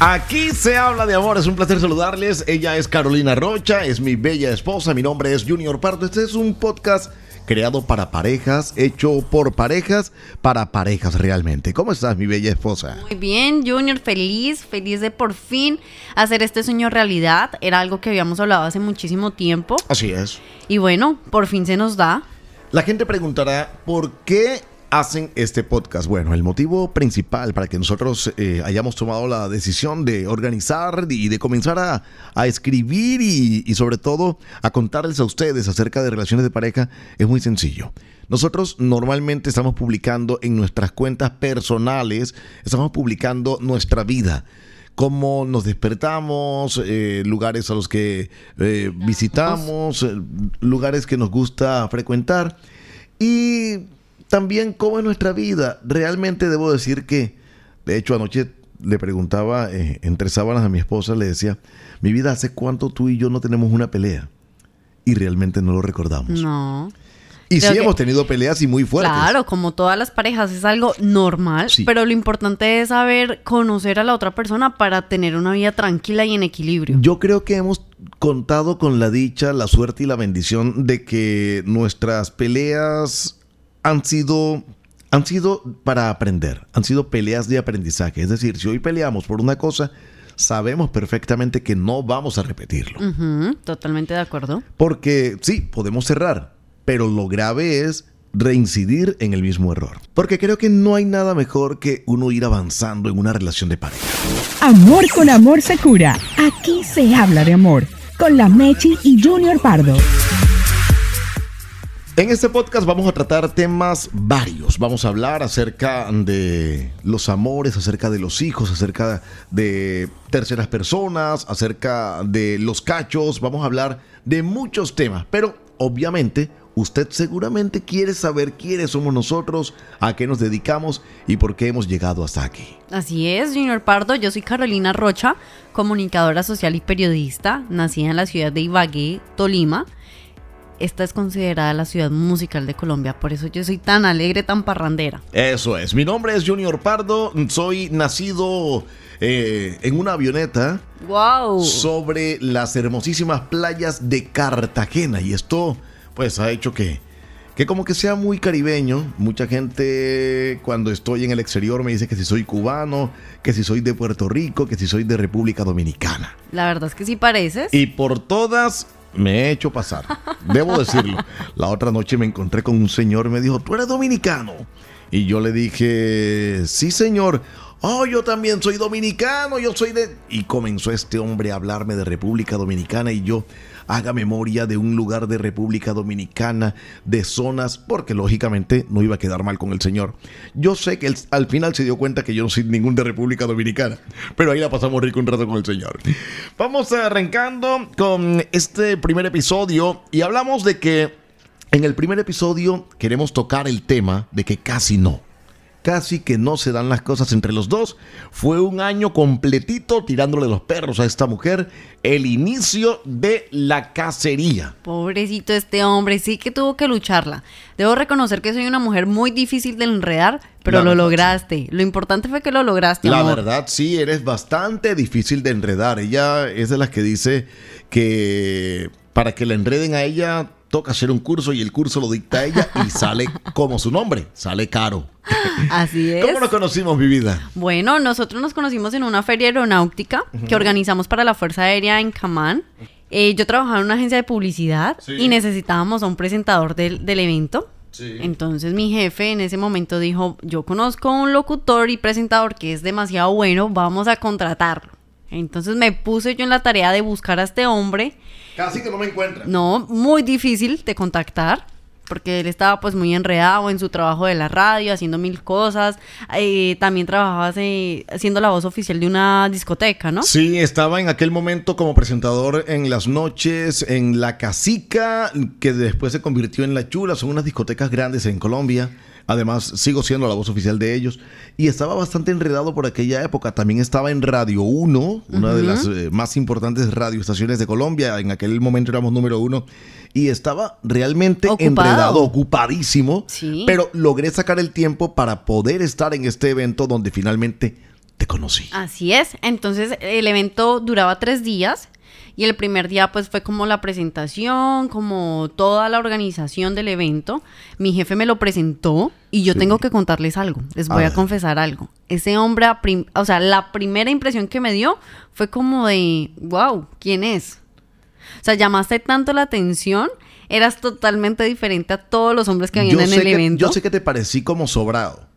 Aquí se habla de amor, es un placer saludarles. Ella es Carolina Rocha, es mi bella esposa, mi nombre es Junior Pardo. Este es un podcast creado para parejas, hecho por parejas, para parejas realmente. ¿Cómo estás, mi bella esposa? Muy bien, Junior, feliz, feliz de por fin hacer este sueño realidad. Era algo que habíamos hablado hace muchísimo tiempo. Así es. Y bueno, por fin se nos da. La gente preguntará por qué hacen este podcast? Bueno, el motivo principal para que nosotros eh, hayamos tomado la decisión de organizar y de comenzar a, escribir y, y, sobre todo a contarles a ustedes acerca de relaciones de pareja es muy sencillo. Nosotros normalmente estamos publicando en nuestras cuentas personales, estamos publicando nuestra vida cómo nos despertamos, eh, lugares a los que eh, visitamos, lugares que nos gusta frecuentar. Y también cómo es nuestra vida. Realmente debo decir que, de hecho, anoche le preguntaba eh, entre sábanas a mi esposa, le decía, mi vida, ¿hace cuánto tú y yo no tenemos una pelea? Y realmente no lo recordamos. No. Y sí hemos tenido peleas y muy fuertes. Claro, como todas las parejas es algo normal, pero lo importante es saber conocer a la otra persona para tener una vida tranquila y en equilibrio. Yo creo que hemos contado con la dicha, la suerte y la bendición de que nuestras peleas han sido, han sido para aprender, han sido peleas de aprendizaje. Es decir, si hoy peleamos por una cosa, sabemos perfectamente que no vamos a repetirlo. totalmente de acuerdo. Porque sí, podemos cerrar, pero lo grave es reincidir en el mismo error. Porque creo que no hay nada mejor que uno ir avanzando en una relación de pareja. Amor con amor se cura. Aquí se habla de amor. Con la Mechi y Junior Pardo. En este podcast vamos a tratar temas varios. Vamos a hablar acerca de los amores, acerca de los hijos, acerca de terceras personas, acerca de los cachos. Vamos a hablar de muchos temas. Pero obviamente usted seguramente quiere saber quiénes somos nosotros, a qué nos dedicamos y por qué hemos llegado hasta aquí. Así es, Junior Pardo. Yo soy Carolina Rocha, comunicadora social y periodista, nacida en la ciudad de Ibagué, Tolima esta es considerada la ciudad musical de Colombia. Por eso yo soy tan alegre, tan parrandera. Eso es. Mi nombre es Junior Pardo. Soy nacido eh, en una avioneta. ¡Wow! Sobre las hermosísimas playas de Cartagena. Y esto, pues, ha hecho que. Que como que sea muy caribeño, mucha gente cuando estoy en el exterior me dice que si soy cubano, que si soy de Puerto Rico, que si soy de República Dominicana. La verdad es que sí pareces. Y por todas me he hecho pasar. Debo decirlo. La otra noche me encontré con un señor y me dijo, ¿tú eres dominicano? Y yo le dije, sí señor. Oh, yo también soy dominicano, yo soy de... Y comenzó este hombre a hablarme de República Dominicana y yo, haga memoria de un lugar de República Dominicana, de zonas, porque lógicamente no iba a quedar mal con el señor. Yo sé que al final se dio cuenta que yo no soy ningún de República Dominicana, pero ahí la pasamos rico un rato con el señor. Vamos arrancando con este primer episodio y hablamos de que en el primer episodio queremos tocar el tema de que casi no casi que no se dan las cosas entre los dos. Fue un año completito tirándole los perros a esta mujer, el inicio de la cacería. Pobrecito este hombre, sí que tuvo que lucharla. Debo reconocer que soy una mujer muy difícil de enredar, pero lo lograste. Lo importante fue que lo lograste. La verdad, sí, eres bastante difícil de enredar. Ella es de las que dice que para que la enreden a ella toca hacer un curso y el curso lo dicta ella y sale como su nombre, sale caro. Así es. ¿Cómo nos conocimos, mi vida? Bueno, nosotros nos conocimos en una feria aeronáutica que organizamos para la Fuerza Aérea en Camán. Eh, yo trabajaba en una agencia de publicidad y necesitábamos a un presentador del, evento. Entonces mi jefe en ese momento dijo, yo conozco a un locutor y presentador que es demasiado bueno, vamos a contratarlo. Entonces me puse yo en la tarea de buscar a este hombre. Casi que no me encuentra. No, muy difícil de contactar porque él estaba pues muy enredado en su trabajo de la radio, haciendo mil cosas. Eh, también trabajaba siendo la voz oficial de una discoteca, ¿no? Sí, estaba en aquel momento como presentador en las noches, en La Casica, que después se convirtió en La Chula, son unas discotecas grandes en Colombia. Además, sigo siendo la voz oficial de ellos. Y estaba bastante enredado por aquella época. También estaba en Radio 1, una de las eh, más importantes radioestaciones de Colombia. En aquel momento éramos número uno. Y estaba realmente enredado, ocupadísimo. Pero logré sacar el tiempo para poder estar en este evento donde finalmente te conocí. Así es. Entonces el evento duraba tres días. Y el primer día pues fue como la presentación, como toda la organización del evento. Mi jefe me lo presentó y yo tengo que contarles algo. Les voy a, confesar algo. Ese hombre, o sea, la primera impresión que me dio fue como de, wow, ¿quién es? O sea, llamaste tanto la atención, eras totalmente diferente a todos los hombres que habían en el evento. Yo sé que te parecí como sobrado.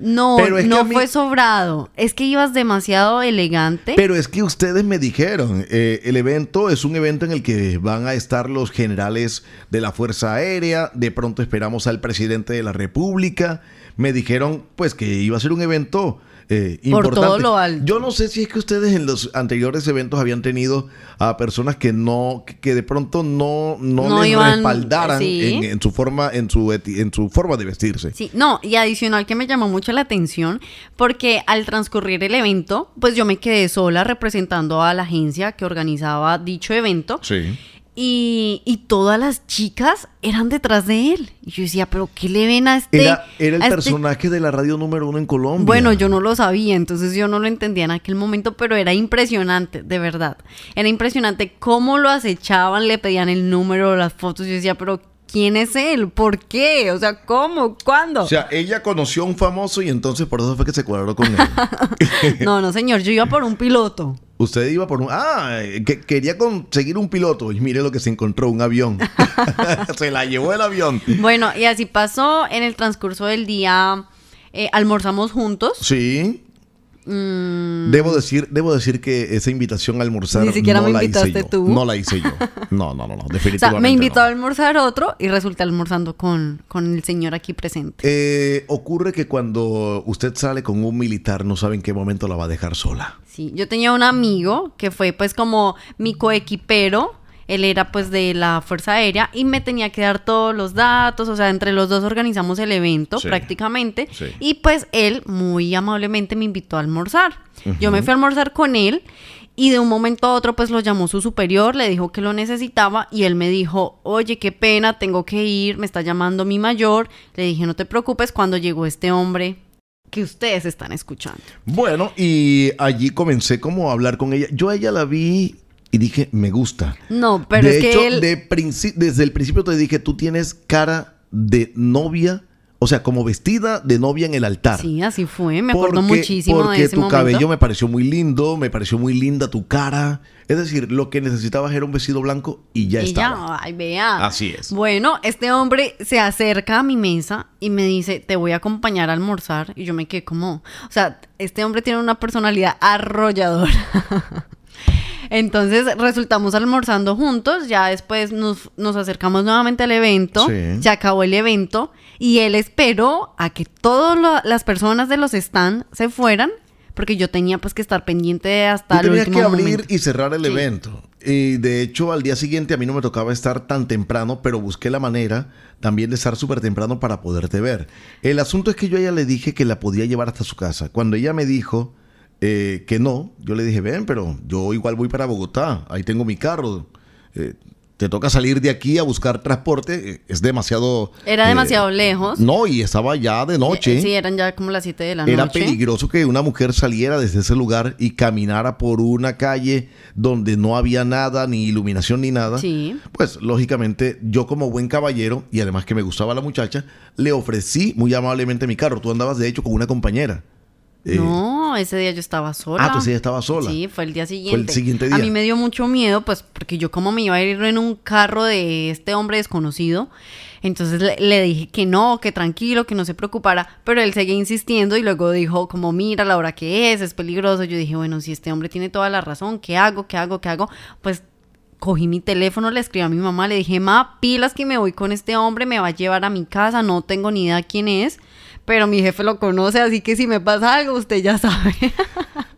No, no fue sobrado. Es que ibas demasiado elegante. Pero es que ustedes me dijeron, eh, el evento es un evento en el que van a estar los generales de la Fuerza Aérea, de pronto esperamos al presidente de la República. Me dijeron pues que iba a ser un evento eh, Por todo lo alto. Yo no sé si es que ustedes en los anteriores eventos habían tenido a personas que no, que de pronto no, no, les respaldaran en, su forma, en su en su forma de vestirse. Sí, no, y adicional que me llamó mucho la atención, porque al transcurrir el evento, pues yo me quedé sola representando a la agencia que organizaba dicho evento. Sí. Y, todas las chicas eran detrás de él. Y yo decía, ¿pero qué le ven a este? Era, el este personaje de la radio número uno en Colombia. Bueno, yo no lo sabía, entonces yo no lo entendía en aquel momento, pero era impresionante, de verdad. Era impresionante cómo lo acechaban, le pedían el número, las fotos. Yo decía, ¿pero ¿Quién es él? ¿Por qué? O sea, ¿cómo? ¿Cuándo? O sea, ella conoció a un famoso y entonces por eso fue que se cuadró con él. no, no, señor, yo iba por un piloto. Usted iba por un... Ah, que quería conseguir un piloto. Y mire lo que se encontró, un avión. se la llevó el avión. Bueno, y así pasó en el transcurso del día. Eh, almorzamos juntos. Sí. Mm. Debo decir, debo decir que esa invitación a almorzar Ni siquiera me invitaste tú. No la hice yo. No, no, no, no definitivamente. O sea, me invitó a almorzar otro y resulta almorzando con, con el señor aquí presente. Eh, ocurre que cuando usted sale con un militar no sabe en qué momento la va a dejar sola. Sí, yo tenía un amigo que fue pues como mi coequipero. Él era pues de la Fuerza Aérea y me tenía que dar todos los datos, o sea, entre los dos organizamos el evento prácticamente. Y pues él muy amablemente me invitó a almorzar. Yo me fui a almorzar con él y de un momento a otro pues lo llamó su superior, le dijo que lo necesitaba y él me dijo, oye, qué pena, tengo que ir, me está llamando mi mayor. Le dije, no te preocupes, cuando llegó este hombre que ustedes están escuchando. Bueno, y allí comencé como a hablar con ella. Yo a ella la vi y dije, me gusta. No, pero es que él... de desde el principio te dije, tú tienes cara de novia, o sea, como vestida de novia en el altar. Sí, así fue, me acuerdo muchísimo de ese tu cabello me pareció muy lindo, me pareció muy linda tu cara. Es decir, lo que necesitabas era un vestido blanco y ya y estaba. Ya, ay, vea. Así es. Bueno, este hombre se acerca a mi mesa y me dice, te voy a acompañar a almorzar. Y yo me quedé como, o sea, este hombre tiene una personalidad arrolladora. Entonces resultamos almorzando juntos, ya después nos, acercamos nuevamente al evento, se acabó el evento y él esperó a que todas las personas de los stand se fueran porque yo tenía pues que estar pendiente hasta el último que abrir y cerrar el evento. Y de hecho, al día siguiente a mí no me tocaba estar tan temprano, pero busqué la manera también de estar súper temprano para poderte ver. El asunto es que yo a ella le dije que la podía llevar hasta su casa. Cuando ella me dijo eh, que no. Yo le dije, ven, pero yo igual voy para Bogotá, ahí tengo mi carro. Eh, te toca salir de aquí a buscar transporte, eh, es demasiado... Era demasiado lejos. No, y estaba ya de noche. Sí, eran ya como las 7 de la noche. Era peligroso que una mujer saliera desde ese lugar y caminara por una calle donde no había nada, ni iluminación ni nada. Sí. Pues lógicamente yo como buen caballero, y además que me gustaba la muchacha, le ofrecí muy amablemente mi carro. Tú andabas de hecho con una compañera. Eh, no, ese día yo estaba sola. Ah, tú sí estaba sola. Sí, fue el día siguiente. A mí me dio mucho miedo, pues, porque yo como me iba a ir en un carro de este hombre desconocido, entonces le, dije que no, que tranquilo, que no se preocupara, pero él seguía insistiendo y luego dijo como, mira la hora que es, es peligroso. Yo dije, bueno, si este hombre tiene toda la razón, ¿qué hago? ¿Qué hago? ¿Qué hago? Pues cogí mi teléfono, le escribí a mi mamá, le dije, ma, pilas que me voy con este hombre, me va a llevar a mi casa, no tengo ni idea quién es pero mi jefe lo conoce, así que si me pasa algo, usted ya sabe.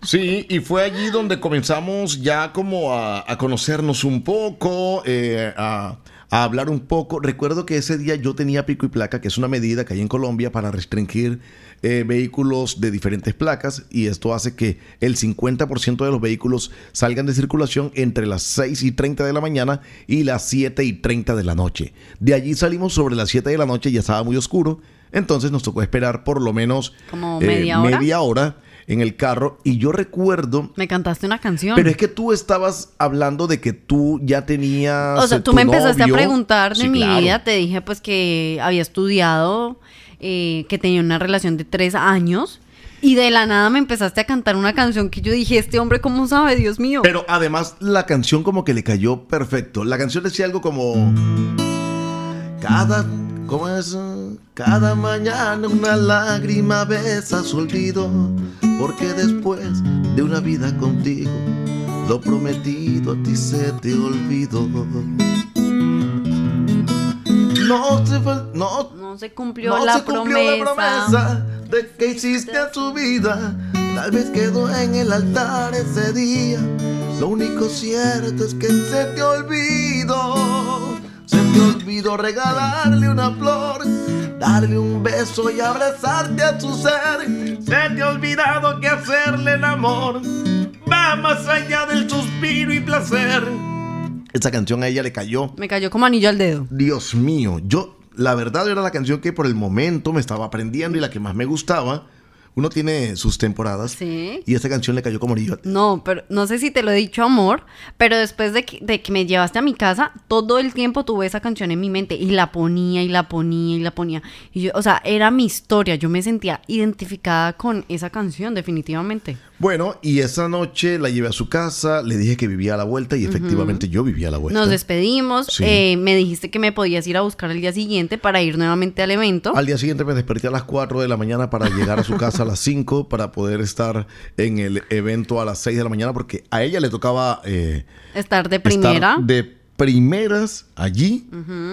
Sí, y fue allí donde comenzamos ya como a, conocernos un poco, eh, a, hablar un poco. Recuerdo que ese día yo tenía pico y placa, que es una medida que hay en Colombia para restringir eh, vehículos de diferentes placas y esto hace que el 50% de los vehículos salgan de circulación entre las 6 y 30 de la mañana y las 7 y 30 de la noche. De allí salimos sobre las 7 de la noche, ya estaba muy oscuro entonces nos tocó esperar por lo menos Como eh, media, hora. En el carro y yo recuerdo... Me cantaste una canción. Pero es que tú estabas hablando de que tú ya tenías... O sea, tú me empezaste a preguntar de mi vida, te dije pues que había estudiado, eh, que tenía una relación de tres años. Y de la nada me empezaste a cantar una canción que yo dije, este hombre, ¿cómo sabe? Dios mío. Pero además la canción como que le cayó perfecto. La canción decía algo como... Cada ¿Cómo es? Cada mañana una lágrima besa su olvido, porque después de una vida contigo, lo prometido a ti se te olvidó. No se, no, no se cumplió, la, promesa. de que hiciste a tu vida. Tal vez quedó en el altar ese día. Lo único cierto es que se te olvidó te olvidó regalarle una flor, darle un beso y abrazarte a tu ser. Se te ha olvidado que hacerle el amor va más allá del suspiro y placer. Esa canción a ella le cayó. Me cayó como anillo al dedo. Dios mío, yo, la verdad era la canción que por el momento me estaba aprendiendo y la que más me gustaba uno tiene sus temporadas. Sí. Y esta canción le cayó como anillo. No, pero no sé si te lo he dicho, amor, pero después de que, me llevaste a mi casa, todo el tiempo tuve esa canción en mi mente y la ponía y la ponía y la ponía. Y yo, o sea, era mi historia. Yo me sentía identificada con esa canción, definitivamente. Bueno, y esa noche la llevé a su casa, le dije que vivía a la vuelta y efectivamente yo vivía a la vuelta. Nos despedimos, eh, me dijiste que me podías ir a buscar el día siguiente para ir nuevamente al evento. Al día siguiente me desperté a las 4 de la mañana para llegar a su casa a las 5 para poder estar en el evento a las 6 de la mañana porque a ella le tocaba... Eh, estar de primera. de primeras allí,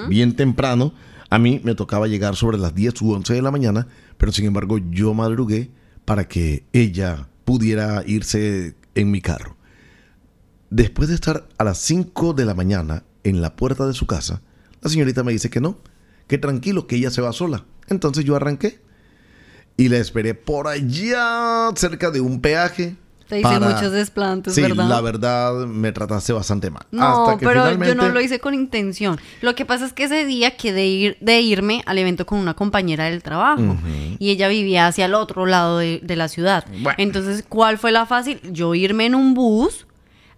bien temprano. A mí me tocaba llegar sobre las 10 u 11 de la mañana, pero sin embargo yo madrugué para que ella pudiera irse en mi carro. Después de estar a las 5 de la mañana en la puerta de su casa, la señorita me dice que no, que tranquilo, que ella se va sola. Entonces yo arranqué y la esperé por allá, cerca de un peaje. Te hice muchos desplantes, sí, la verdad me trataste bastante mal. No, pero yo no lo hice con intención. Lo que pasa es que ese día quedé ir, de irme al evento con una compañera del trabajo y ella vivía hacia el otro lado de, la ciudad. Entonces, ¿cuál fue la fácil? Yo irme en un bus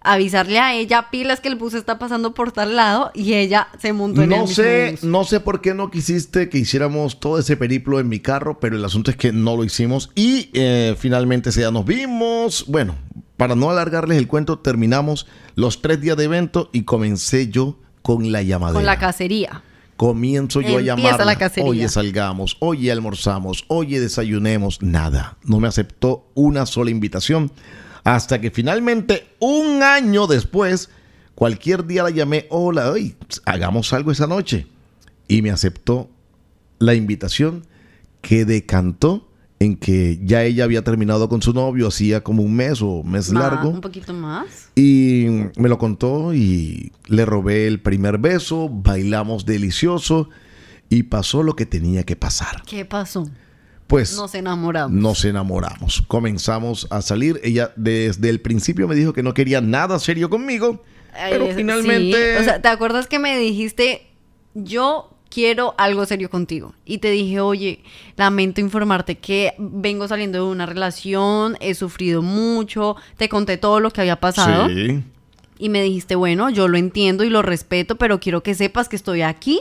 avisarle a ella pilas que el bus está pasando por tal lado y ella se montó en no el sé, No sé por qué no quisiste que hiciéramos todo ese periplo en mi carro, pero el asunto es que no lo hicimos y eh, finalmente ya nos vimos. Bueno, para no alargarles el cuento, terminamos los tres días de evento y comencé yo con la llamada. Con la cacería. Comienzo yo a llamar. Oye, salgamos. Oye, almorzamos. Oye, desayunemos. Nada. No me aceptó una sola invitación. Hasta que finalmente, un año después, cualquier día la llamé, hola, hoy hagamos algo esa noche. Y me aceptó la invitación que decantó en que ya ella había terminado con su novio hacía como un mes o mes largo. Un poquito más. Y me lo contó y le robé el primer beso, bailamos delicioso y pasó lo que tenía que pasar. ¿Qué pasó? Pues nos enamoramos. Nos enamoramos. Comenzamos a salir. Ella desde el principio me dijo que no quería nada serio conmigo. pero finalmente. O sea, ¿te acuerdas que me dijiste, yo quiero algo serio contigo? Y te dije, oye, lamento informarte que vengo saliendo de una relación, he sufrido mucho, te conté todo lo que había pasado. Sí. Y me dijiste, bueno, yo lo entiendo y lo respeto, pero quiero que sepas que estoy aquí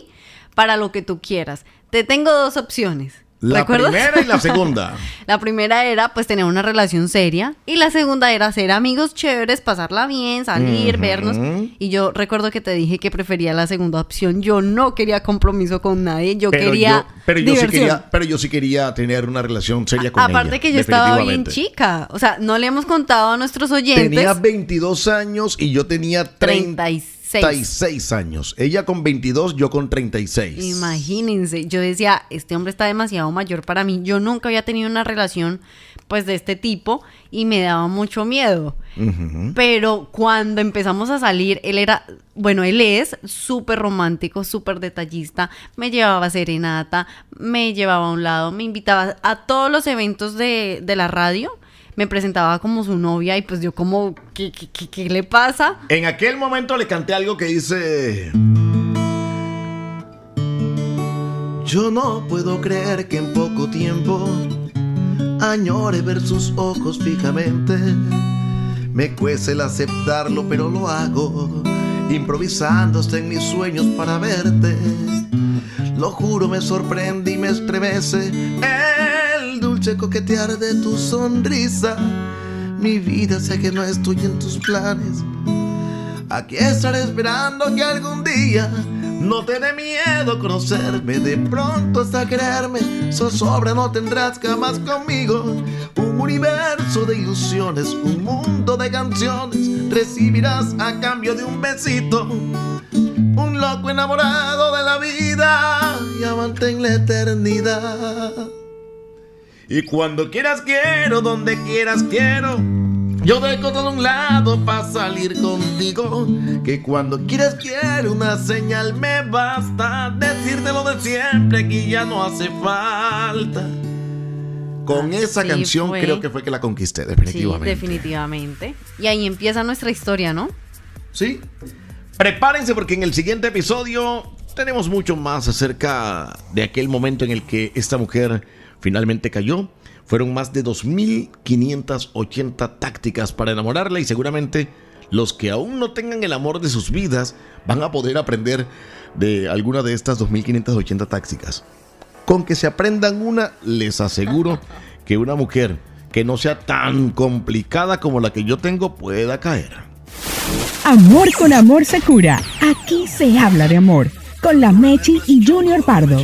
para lo que tú quieras. Te tengo dos opciones la primera y la segunda. la primera era pues tener una relación seria y la segunda era ser amigos chéveres, pasarla bien, salir, vernos. Y yo recuerdo que te dije que prefería la segunda opción. Yo no quería compromiso con nadie, yo quería pero yo sí quería, pero yo sí quería tener una relación seria con Aparte que yo estaba bien chica, o sea, no le hemos contado a nuestros oyentes. Tenía 22 años y yo tenía 36. 36 años. Ella con 22, yo con 36. Imagínense, yo decía, este hombre está demasiado mayor para mí. Yo nunca había tenido una relación pues de este tipo y me daba mucho miedo. Pero cuando empezamos a salir, él era, bueno, él es súper romántico, súper detallista, me llevaba serenata, me llevaba a un lado, me invitaba a todos los eventos de, de la radio me presentaba como su novia y pues yo como, ¿qué, qué, le pasa? En aquel momento le canté algo que dice... Yo no puedo creer que en poco tiempo añore ver sus ojos fijamente. Me cuece el aceptarlo, pero lo hago, improvisando hasta en mis sueños para verte. Lo juro, me sorprende y me estremece el dulce coquetear de tu sonrisa. Mi vida sé que no estoy en tus planes. Aquí estaré esperando que algún día no te dé miedo conocerme, de pronto hasta quererme. Zozobra no tendrás jamás conmigo. Un universo de ilusiones, un mundo de canciones. Recibirás a cambio de un besito. Un loco enamorado de la vida y amante en la eternidad. Y cuando quieras quiero, donde quieras quiero yo dejo todo a un lado para salir contigo. Que cuando quieras quiero una señal me basta. Decirte lo de siempre que ya no hace falta. Con esa canción creo que fue que la conquisté, definitivamente. Sí, definitivamente. Y ahí empieza nuestra historia, ¿no? Sí. Prepárense porque en el siguiente episodio tenemos mucho más acerca de aquel momento en el que esta mujer finalmente cayó fueron más de 2.580 tácticas para enamorarla y seguramente los que aún no tengan el amor de sus vidas van a poder aprender de alguna de estas 2.580 tácticas. Con que se aprendan una, les aseguro que una mujer que no sea tan complicada como la que yo tengo pueda caer. Amor con amor se cura. Aquí se habla de amor. Con la Mechi y Junior Pardo.